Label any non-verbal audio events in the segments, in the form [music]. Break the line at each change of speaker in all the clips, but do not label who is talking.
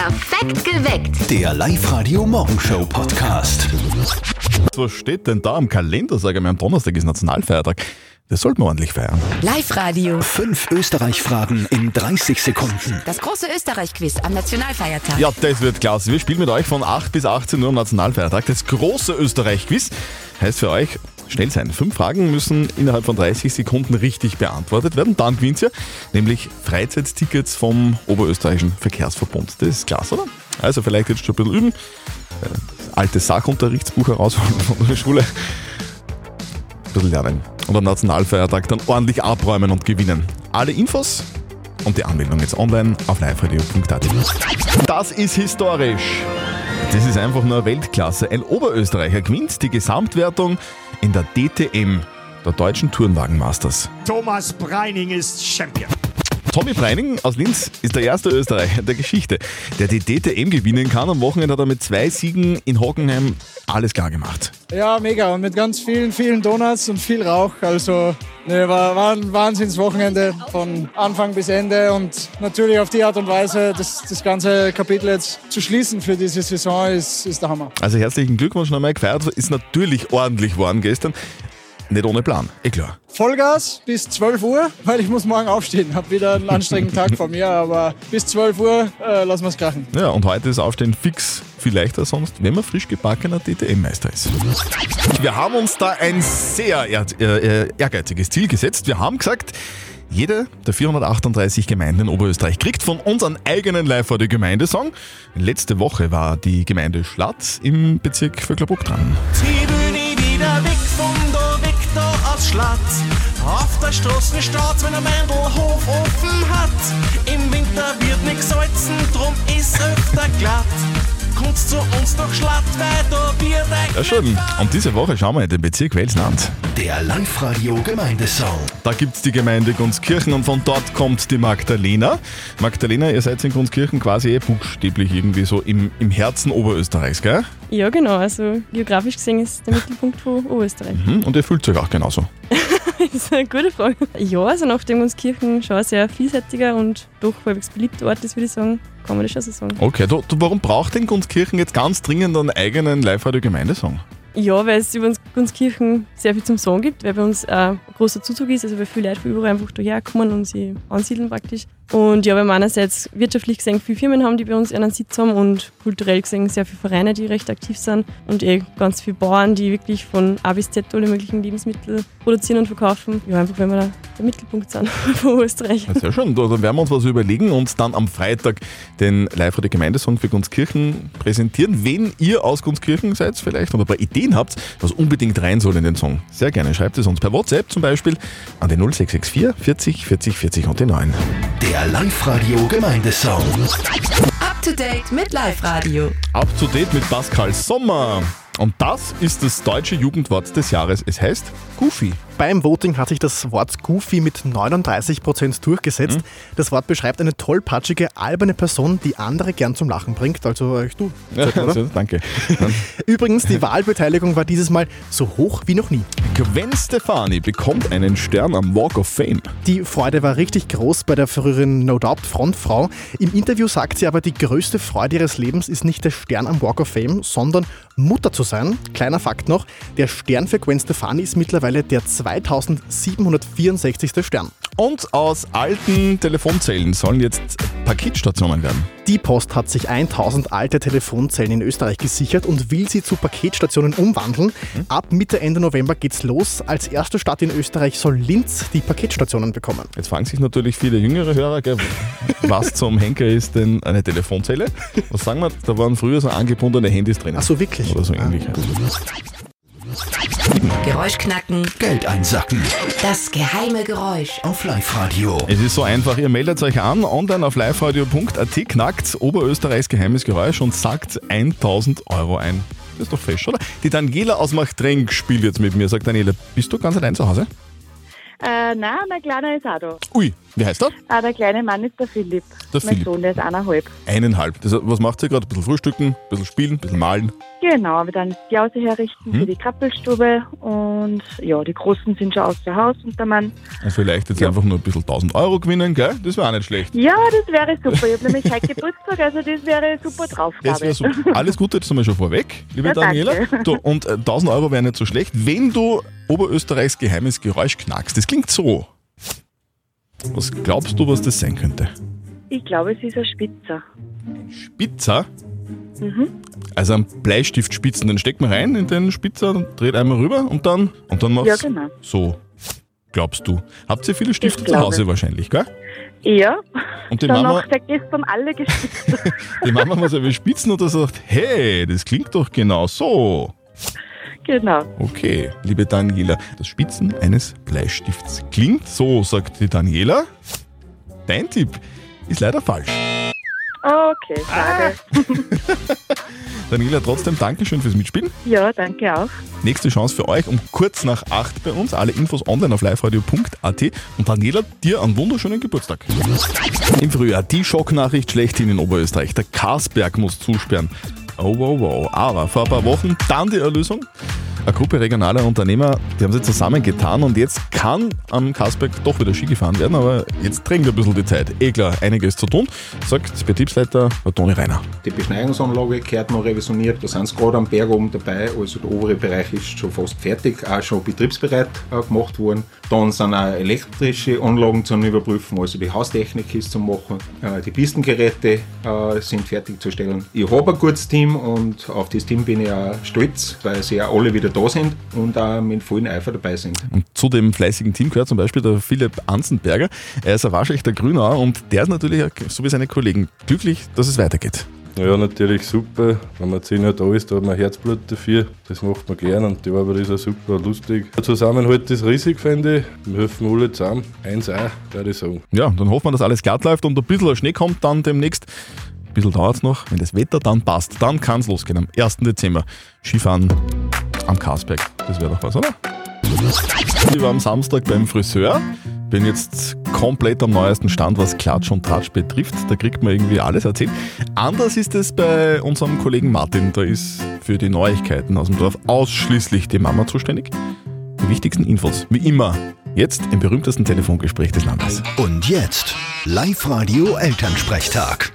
Perfekt geweckt.
Der Live-Radio Morgenshow Podcast.
Was steht denn da am Kalender? Sag ich mal, am Donnerstag ist Nationalfeiertag. Das sollten wir ordentlich feiern.
Live-Radio.
Fünf Österreich-Fragen in 30 Sekunden.
Das große Österreich-Quiz am Nationalfeiertag.
Ja, das wird klasse. Wir spielen mit euch von 8 bis 18 Uhr am Nationalfeiertag. Das große Österreich-Quiz heißt für euch schnell sein. Fünf Fragen müssen innerhalb von 30 Sekunden richtig beantwortet werden. Dann gewinnt ihr nämlich Freizeittickets vom Oberösterreichischen Verkehrsverbund. Das ist klasse, oder? Also vielleicht jetzt schon ein bisschen üben. Äh, Das alte Sachunterrichtsbuch herausholen von der Schule. Ein bisschen lernen. Und am Nationalfeiertag dann ordentlich abräumen und gewinnen. Alle Infos und die Anmeldung jetzt online auf liveradio.at. Das ist historisch. Das ist einfach nur Weltklasse. Ein Oberösterreicher gewinnt die Gesamtwertung in der DTM, der Deutschen Tourenwagen-Masters.
Thomas Breining ist Champion.
Tommy Breining aus Linz ist der erste Österreicher der Geschichte, der die DTM gewinnen kann. Am Wochenende hat er mit zwei Siegen in Hockenheim alles klar gemacht.
Ja, mega. Und mit ganz vielen, vielen Donuts und viel Rauch. Also, ne, war, war ein Wahnsinnswochenende von Anfang bis Ende. Und natürlich auf die Art und Weise, das, das ganze Kapitel jetzt zu schließen für diese Saison, ist, ist der Hammer.
Also herzlichen Glückwunsch nochmal gefeiert. Ist natürlich ordentlich geworden gestern. Nicht ohne Plan, eh klar.
Vollgas bis 12 Uhr, weil ich muss morgen aufstehen. Hab wieder einen anstrengenden Tag vor mir, aber bis 12 Uhr äh, lassen wir es krachen.
Ja, und heute ist Aufstehen fix viel leichter als sonst, wenn man frisch gebackener DTM-Meister ist. Wir haben uns da ein sehr ehr äh, ehrgeiziges Ziel gesetzt. Wir haben gesagt, jede der 438 Gemeinden in Oberösterreich kriegt von uns einen eigenen Live-Radio-Gemeindesong. Letzte Woche war die Gemeinde Schlatz im Bezirk Vöcklerbruck dran.
Ich Schlatt. Auf der Straße steht's, wenn ein Mandelhof offen hat. Im Winter wird nix salzen, drum ist öfter glatt. Kommst zu uns nach Schlatt, weil da wird ein
Ja schon, und diese Woche schauen wir in den Bezirk Welsland.
Der Live-Radio Gemeindesong.
Da gibt's die Gemeinde Gunskirchen und von dort kommt die Magdalena. Magdalena, ihr seid in Gunskirchen quasi eh buchstäblich irgendwie so im, im Herzen Oberösterreichs, gell?
Ja, genau. Also geografisch gesehen ist der Mittelpunkt von Oberösterreich.
Hm? Und ihr fühlt euch auch genauso. [laughs]
Das [laughs] ist eine gute Frage. Ja, also nachdem uns Kirchen schon ein sehr vielseitiger und doch halbwegs beliebter Ort ist, würde ich sagen, kann man das schon so sagen.
Okay, du, du, warum braucht denn Gunskirchen jetzt ganz dringend einen eigenen Live-Radio-Gemeindesong?
Ja, weil es über uns Gunskirchen sehr viel zum Sagen gibt, weil bei uns auch ein großer Zuzug ist, also weil viele Leute von überall einfach daher kommen und sie ansiedeln praktisch. Und ja, weil wir einerseits wirtschaftlich gesehen viele Firmen haben, die bei uns einen Sitz haben und kulturell gesehen sehr viele Vereine, die recht aktiv sind und eh ganz viele Bauern, die wirklich von A bis Z alle möglichen Lebensmittel produzieren und verkaufen. Ja, einfach weil wir da der Mittelpunkt sind [laughs] von Österreich.
Ja, Sehr schön, da, dann werden wir uns was überlegen und dann am Freitag den Live-Radio-Gemeindesong für Gunskirchen präsentieren. Wenn ihr aus Gunskirchen seid vielleicht oder ein paar Ideen habt, was unbedingt rein soll in den Song, sehr gerne schreibt es uns per WhatsApp zum Beispiel an die 0664 40 40 40 und die 9.
Der Live-Radio Gemeindesong.
Up to date mit Live-Radio.
Up to date mit Pascal Sommer. Und das ist das deutsche Jugendwort des Jahres. Es heißt Goofy.
Beim Voting hat sich das Wort Goofy mit 39% durchgesetzt.
Mhm.
Das Wort beschreibt eine tollpatschige, alberne Person, die andere gern zum Lachen bringt. Also euch du.
Ja, also, danke. [laughs]
Übrigens, die Wahlbeteiligung war dieses Mal so hoch wie noch nie.
Gwen Stefani bekommt einen Stern am Walk of Fame.
Die Freude war richtig groß bei der früheren No Doubt Frontfrau. Im Interview sagt sie aber, die größte Freude ihres Lebens ist nicht der Stern am Walk of Fame, sondern Mutter zu sein. Kleiner Fakt noch, der Stern für Gwen Stefani ist mittlerweile der 2764. Stern.
Und aus alten Telefonzellen sollen jetzt Paketstationen werden.
Die Post hat sich 1000 alte Telefonzellen in Österreich gesichert und will sie zu Paketstationen umwandeln. Ab Mitte, Ende November geht's los. Als erste Stadt in Österreich soll Linz die Paketstationen bekommen.
Jetzt fragen sich natürlich viele jüngere Hörer, gell, was zum Henker ist denn eine Telefonzelle? Was sagen wir? Da waren früher so angebundene Handys drin.
Ach so, wirklich?
Oder so ähnlich.
Geräusch knacken.
Geld einsacken.
Das geheime Geräusch.
Auf Live-Radio.
Es ist so einfach, ihr meldet euch an, online auf liveradio.at, knackt Oberösterreichs geheimes Geräusch und sagt 1000 Euro ein. Das ist doch fesch, oder? Die Daniela aus Machtrenk spielt jetzt mit mir. Sagt Daniela, bist du ganz allein zu Hause?
Äh, nein, mein Kleiner ist auch da.
Ui, Wie heißt er?
Ah, der kleine Mann ist der Philipp.
Der
mein
Philipp.
Sohn, der ist eineinhalb.
Eineinhalb. Das, was macht ihr gerade? Ein bisschen frühstücken, ein bisschen spielen, ein bisschen malen.
Genau, wir dann die Hause herrichten
Hm.
für die Krabbelstube und ja, die Großen sind schon außer Haus und der Mann.
Und vielleicht jetzt einfach nur ein bisschen 1000 Euro gewinnen, gell? Das wäre auch nicht schlecht.
Ja, das wäre super. Ich habe nämlich heute [laughs] Geburtstag, also das wäre super drauf,
Das wäre super. Alles Gute jetzt einmal schon vorweg, liebe
Ja,
Daniela.
danke.
Du, und äh, 1000 Euro wäre nicht so schlecht, wenn du Oberösterreichs geheimes Geräusch knackst. Das klingt so. Was glaubst du, was das sein könnte?
Ich glaube, es ist ein Spitzer.
Spitzer?
Mhm.
Also ein Bleistiftspitzen, den steckt man rein in den Spitzer, dreht einmal rüber und dann, und dann
Ja,
machst
genau.
so. Glaubst du? Habt ihr viele Stifte zu. Hause wahrscheinlich, gell?
Ja,
Und die
dann
Mama,
seit gestern alle [laughs] gespitzt.
die Mama muss aber spitzen und sagt, hey, das klingt doch genau so.
Genau.
Okay, liebe Daniela, das Spitzen eines Bleistifts klingt so, sagt die Daniela. Dein Tipp ist leider falsch.
Okay, schade. [laughs]
Daniela, trotzdem Dankeschön fürs Mitspielen.
Ja, danke auch.
Nächste Chance für euch um kurz nach 8 bei uns. Alle Infos online auf liveradio.at. Und Daniela, dir einen wunderschönen Geburtstag. Im Frühjahr die Schocknachricht schlechthin in Oberösterreich. Der Karsberg muss zusperren. Oh, wow, wow. Aber vor ein paar Wochen dann die Erlösung. Eine Gruppe regionaler Unternehmer, die haben sich zusammengetan und jetzt kann am Karsberg doch wieder Ski gefahren werden, aber jetzt drängt ein bisschen die Zeit. Eh klar, einiges zu tun, sagt Betriebsleiter Toni Reiner.
Die Beschneiungsanlage gehört noch revisioniert. Da sind sie gerade am Berg oben dabei. Also der obere Bereich ist schon fast fertig, auch schon betriebsbereit äh, gemacht worden. Dann sind auch elektrische Anlagen zum Überprüfen, also die Haustechnik ist zum Machen. Äh, die Pistengeräte äh, sind fertigzustellen. Ich habe ein gutes Team und auf das Team bin ich auch stolz, weil sie auch alle wieder da sind und auch mit vollem Eifer dabei sind.
Und zu dem fleißigen Team gehört zum Beispiel der Philipp Anzenberger. Er ist ein waschechter Grünauer und der ist natürlich, so wie seine Kollegen, glücklich, dass es weitergeht.
Ja, natürlich super. Wenn man zehn Jahre da ist, da hat man Herzblut dafür. Das macht man gern und die Arbeit ist auch super lustig. Der Zusammenhalt ist riesig, finde ich. Wir helfen alle zusammen. Eins auch, würde ich sagen.
Ja, dann hoffen wir, dass alles glatt läuft und ein bisschen Schnee kommt dann demnächst. Ein bisschen dauert es noch. Wenn das Wetter dann passt, dann kann es losgehen. Am 1. Dezember Skifahren am Karsberg. Das wäre doch was, oder? Ich war am Samstag beim Friseur. Bin jetzt komplett am neuesten Stand, was Klatsch und Tratsch betrifft. Da kriegt man irgendwie alles erzählt. Anders ist es bei unserem Kollegen Martin. Da ist für die Neuigkeiten aus dem Dorf ausschließlich die Mama zuständig. Die wichtigsten Infos, wie immer, jetzt im berühmtesten Telefongespräch des Landes.
Und jetzt Live-Radio Elternsprechtag.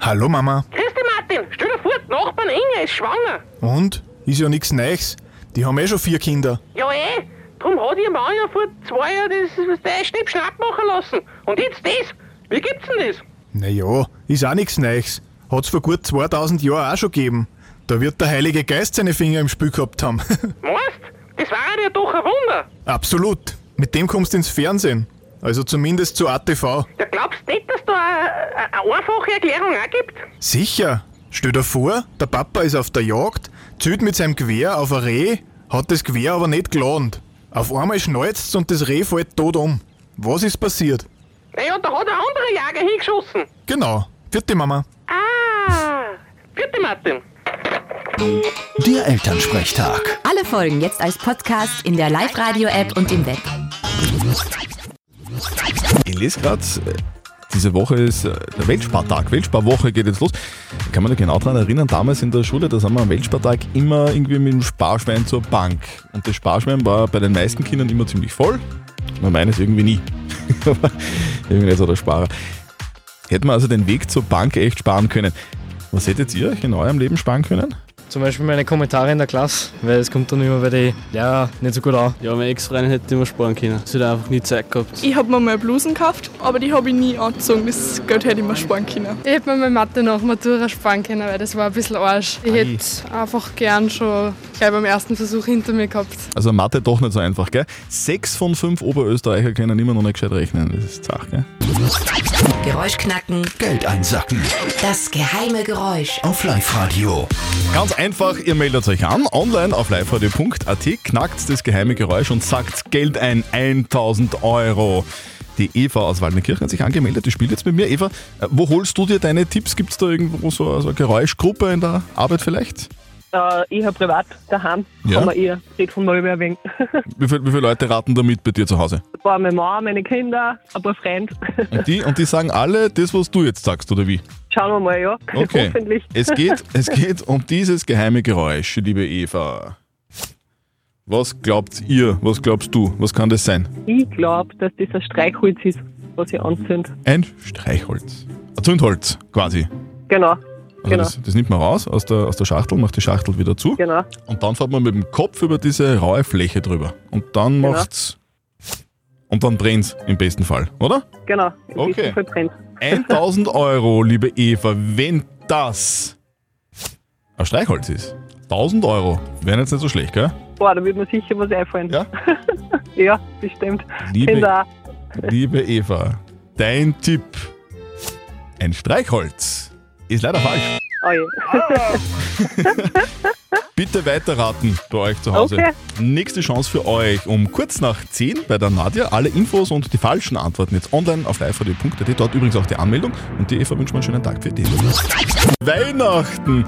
Hallo Mama.
Grüß dich, Martin. Stell dir vor, die Nachbarn Inge ist schwanger.
Und? Ist ja nichts Neues. Die haben eh schon vier Kinder.
Ja, eh. Drum hat ihr Mann ja vor zwei Jahren das, das Schnipp-Schnapp machen lassen. Und jetzt das. Wie gibt's denn das?
Naja, ist auch nichts Neues. Hat's vor gut 2000 Jahren auch schon gegeben. Da wird der Heilige Geist seine Finger im Spiel gehabt haben. [laughs]
Meinst Das war ja doch ein Wunder.
Absolut. Mit dem kommst du ins Fernsehen. Also zumindest zu ATV.
Ja, glaubst du nicht, dass da eine, eine einfache Erklärung auch gibt?
Sicher. Stell dir vor, der Papa ist auf der Jagd, zieht mit seinem Gewehr auf ein Reh, hat das Gewehr aber nicht geladen. Auf einmal schnalzt's und das Reh fällt tot um. Was ist passiert?
Naja, da hat ein anderer Jäger hingeschossen.
Genau. Vierte Mama.
Ah, bitte, Martin.
Der Elternsprechtag.
Alle Folgen jetzt als Podcast in der Live-Radio-App und im Web.
Ich lese gerade, diese Woche ist äh, der Weltspartag. Weltsparwoche geht jetzt los. Ich kann mich noch genau daran erinnern, damals in der Schule, da sind wir am Weltspartag immer irgendwie mit dem Sparschwein zur Bank. Und das Sparschwein war bei den meisten Kindern immer ziemlich voll. Nur meines irgendwie nie. [laughs] Aber irgendwie nicht so der Sparer. Hätten wir also den Weg zur Bank echt sparen können. Was hättet ihr euch in eurem Leben sparen können?
Zum Beispiel meine Kommentare in der Klasse, weil es kommt dann immer bei den Lehrer nicht so gut an.
Ja, meine Ex-Freundin hätte immer sparen können. Sie hat einfach nie Zeit gehabt.
Ich habe mir mal Blusen gekauft, aber die habe ich nie angezogen. Das Geld hätte ich mir sparen können.
Ich hätte mir meine Mathe nach Matura sparen können, weil das war ein bisschen Arsch. Ich hätte einfach gern schon gleich beim ersten Versuch hinter mir gehabt.
Also Mathe doch nicht so einfach, gell? Sechs von fünf Oberösterreicher können immer noch nicht gescheit rechnen. Das ist zach, gell?
Geräusch knacken.
Geld einsacken.
Das geheime Geräusch.
Auf Live-Radio.
Ganz einfach, ihr meldet euch an, online auf liveradio.at, knackt das geheime Geräusch und sagt Geld ein, 1000 Euro. Die Eva aus Waldnerkirchen hat sich angemeldet, die spielt jetzt mit mir. Eva, äh, wo holst du dir deine Tipps? Gibt es da irgendwo so, so eine Geräuschgruppe in der Arbeit vielleicht?
Äh, eher privat daheim.
Ja.
Kann man eher von mal mehr wenig. [laughs]
Wie, viel, wie viele Leute raten da mit bei dir zu Hause?
Ein paar meine Mama, meine Kinder, ein paar Freunde.
Und die, und die sagen alle das, was du jetzt sagst, oder wie?
Schauen wir mal, ja. [laughs]
Okay.
Hoffentlich.
Es geht, es geht um dieses geheime Geräusch, liebe Eva. Was glaubt ihr? Was glaubst du? Was kann das sein?
Ich glaube, dass das ein Streichholz ist, was ich anzünde.
Ein Streichholz. Ein Zündholz, quasi.
Genau.
Also
genau.
das, das nimmt man raus aus der, aus der Schachtel, macht die Schachtel wieder zu.
Genau.
Und dann fährt man mit dem Kopf über diese raue Fläche drüber. Und dann
Genau.
macht's. Und dann brennt's im besten Fall, oder?
Genau. Im
Okay.
besten Fall brennt.
1000 [laughs] Euro, liebe Eva, wenn das ein Streichholz ist. 1000 Euro. Wären jetzt nicht so schlecht, gell?
Boah, da wird mir sicher was einfallen.
Ja? [laughs]
ja, bestimmt.
Liebe- Liebe Eva, dein Tipp. Ein Streichholz ist leider falsch.
Oh [laughs] je.
Bitte weiterraten bei euch zu Hause.
Okay.
Nächste Chance für euch um kurz nach 10 bei der Nadja. Alle Infos und die falschen Antworten jetzt online auf liveradio.at. Dort übrigens auch die Anmeldung. Und die Eva wünscht mir einen schönen Tag für dich. Weihnachten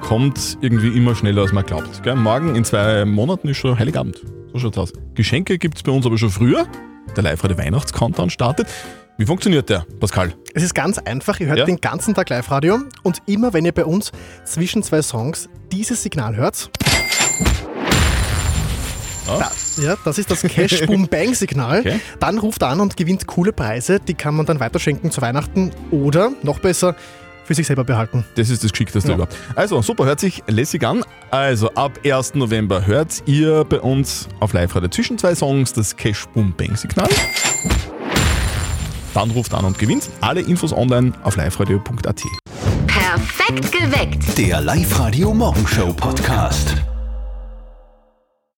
kommt irgendwie immer schneller, als man glaubt. Gell? Morgen in zwei Monaten ist schon Heiligabend. So schaut's aus. Geschenke gibt es bei uns aber schon früher. Der Live-Radio Weihnachts-Countdown startet. Wie funktioniert der, Pascal?
Es ist ganz einfach, ihr hört
Ja.
den ganzen Tag Live-Radio und immer wenn ihr bei uns zwischen zwei Songs dieses Signal hört, da, ja, das ist das Cash [laughs] Boom Bang Signal,
Okay.
dann ruft an und gewinnt coole Preise, die kann man dann weiterschenken zu Weihnachten oder noch besser für sich selber behalten.
Das ist das Geschickteste
Ja.
überhaupt. Also, super, hört sich lässig an. Also, ab 1. November hört ihr bei uns auf Live-Radio zwischen zwei Songs das Cash Boom Bang Signal. Dann ruft an und gewinnt. Alle Infos online auf liveradio.at.
Perfekt geweckt.
Der Live-Radio Morgenshow Podcast.